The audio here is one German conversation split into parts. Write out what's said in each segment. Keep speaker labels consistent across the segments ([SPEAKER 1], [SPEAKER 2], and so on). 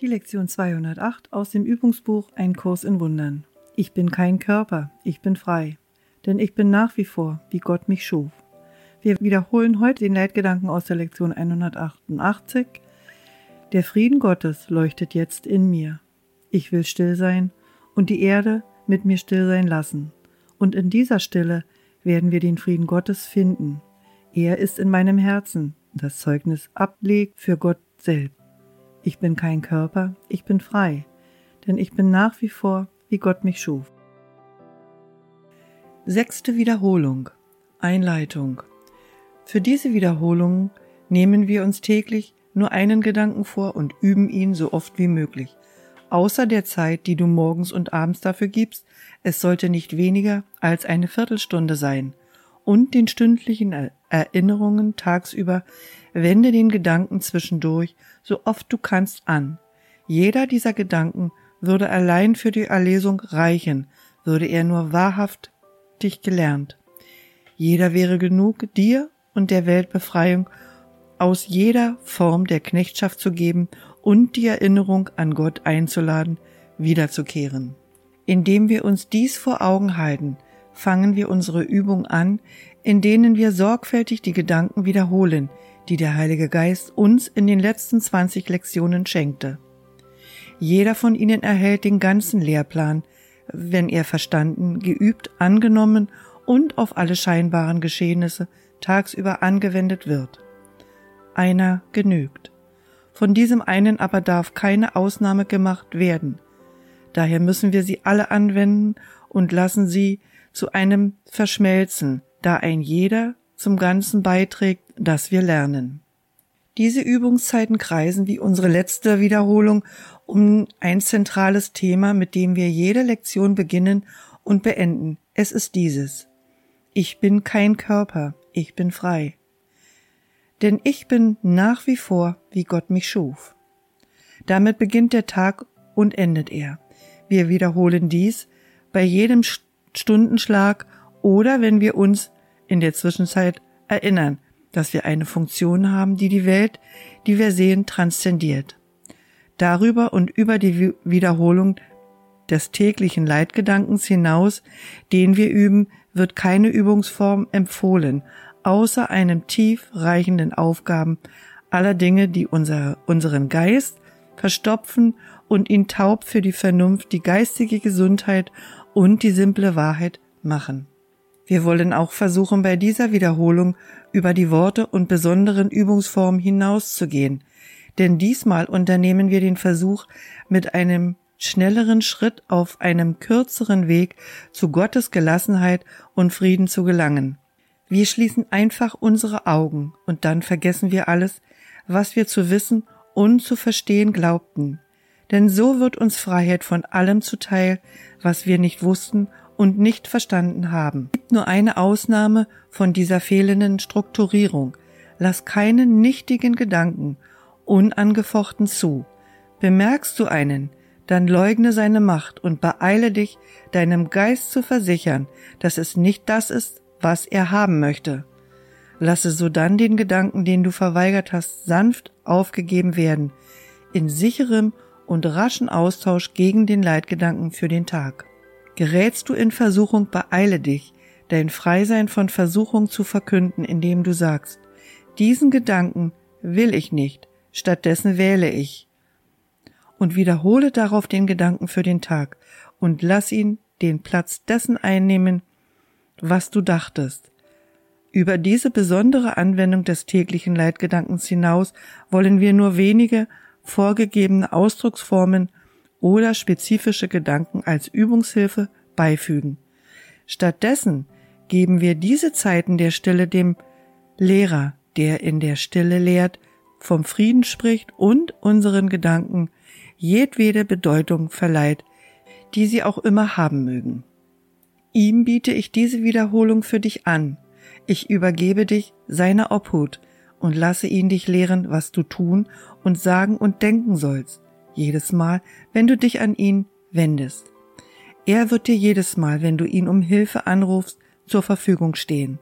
[SPEAKER 1] Die Lektion 208 aus dem Übungsbuch Ein Kurs in Wundern. Ich bin kein Körper, ich bin frei, denn ich bin nach wie vor, wie Gott mich schuf. Wir wiederholen heute den Leitgedanken aus der Lektion 188. Der Frieden Gottes leuchtet jetzt in mir. Ich will still sein und die Erde mit mir still sein lassen. Und in dieser Stille werden wir den Frieden Gottes finden. Er ist in meinem Herzen, das Zeugnis ablegt für Gott selbst. Ich bin kein Körper, ich bin frei, denn ich bin nach wie vor, wie Gott mich schuf. Sechste Wiederholung. Einleitung. Für diese Wiederholung nehmen wir uns täglich nur einen Gedanken vor und üben ihn so oft wie möglich. Außer der Zeit, die du morgens und abends dafür gibst, es sollte nicht weniger als eine Viertelstunde sein. Und den stündlichen Erinnerungen tagsüber wende den Gedanken zwischendurch so oft du kannst an. Jeder dieser Gedanken würde allein für die Erlesung reichen, würde er nur wahrhaftig gelernt. Jeder wäre genug, dir und der Weltbefreiung aus jeder Form der Knechtschaft zu geben und die Erinnerung an Gott einzuladen, wiederzukehren. Indem wir uns dies vor Augen halten, fangen wir unsere Übung an, in denen wir sorgfältig die Gedanken wiederholen, die der Heilige Geist uns in den letzten 20 Lektionen schenkte. Jeder von ihnen erhält den ganzen Lehrplan, wenn er verstanden, geübt, angenommen und auf alle scheinbaren Geschehnisse tagsüber angewendet wird. Einer genügt. Von diesem einen aber darf keine Ausnahme gemacht werden. Daher müssen wir sie alle anwenden und lassen sie zu einem verschmelzen, da ein jeder zum Ganzen beiträgt, das wir lernen. Diese Übungszeiten kreisen wie unsere letzte Wiederholung um ein zentrales Thema, mit dem wir jede Lektion beginnen und beenden. Es ist dieses. Ich bin kein Körper, ich bin frei. Denn ich bin nach wie vor, wie Gott mich schuf. Damit beginnt der Tag und endet er. Wir wiederholen dies bei jedem Stundenschlag oder wenn wir uns in der Zwischenzeit erinnern, dass wir eine Funktion haben, die die Welt, die wir sehen, transzendiert. Darüber und über die Wiederholung des täglichen Leitgedankens hinaus, den wir üben, wird keine Übungsform empfohlen, außer einem tief reichenden Aufgaben aller Dinge, die unser, unseren Geist verstopfen und ihn taub für die Vernunft, die geistige Gesundheit und die simple Wahrheit machen. Wir wollen auch versuchen, bei dieser Wiederholung über die Worte und besonderen Übungsformen hinauszugehen, denn diesmal unternehmen wir den Versuch, mit einem schnelleren Schritt auf einem kürzeren Weg zu Gottes Gelassenheit und Frieden zu gelangen. Wir schließen einfach unsere Augen und dann vergessen wir alles, was wir zu wissen und zu verstehen glaubten. Denn so wird uns Freiheit von allem zuteil, was wir nicht wussten und nicht verstanden haben. Es gibt nur eine Ausnahme von dieser fehlenden Strukturierung. Lass keinen nichtigen Gedanken unangefochten zu. Bemerkst du einen, dann leugne seine Macht und beeile dich, deinem Geist zu versichern, dass es nicht das ist, was er haben möchte. Lasse sodann den Gedanken, den du verweigert hast, sanft aufgegeben werden, in sicherem und raschen Austausch gegen den Leitgedanken für den Tag. Gerätst du in Versuchung, beeile dich, dein Freisein von Versuchung zu verkünden, indem du sagst, diesen Gedanken will ich nicht, stattdessen wähle ich. Und wiederhole darauf den Gedanken für den Tag und lass ihn den Platz dessen einnehmen, was du dachtest. Über diese besondere Anwendung des täglichen Leitgedankens hinaus wollen wir nur wenige vorgegebene Ausdrucksformen oder spezifische Gedanken als Übungshilfe beifügen. Stattdessen geben wir diese Zeiten der Stille dem Lehrer, der in der Stille lehrt, vom Frieden spricht und unseren Gedanken jedwede Bedeutung verleiht, die sie auch immer haben mögen. Ihm biete ich diese Wiederholung für dich an. Ich übergebe dich seiner Obhut und lasse ihn dich lehren, was du tun und sagen und denken sollst jedes Mal, wenn du dich an ihn wendest. Er wird dir jedes Mal, wenn du ihn um Hilfe anrufst, zur Verfügung stehen.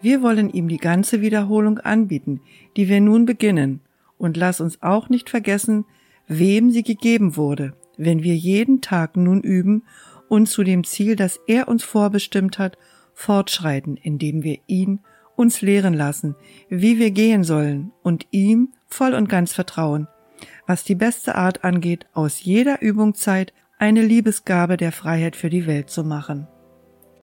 [SPEAKER 1] Wir wollen ihm die ganze Wiederholung anbieten, die wir nun beginnen, und lass uns auch nicht vergessen, wem sie gegeben wurde, wenn wir jeden Tag nun üben und zu dem Ziel, das er uns vorbestimmt hat, fortschreiten, indem wir ihn uns lehren lassen, wie wir gehen sollen und ihm voll und ganz vertrauen, was die beste Art angeht, aus jeder Übungszeit eine Liebesgabe der Freiheit für die Welt zu machen.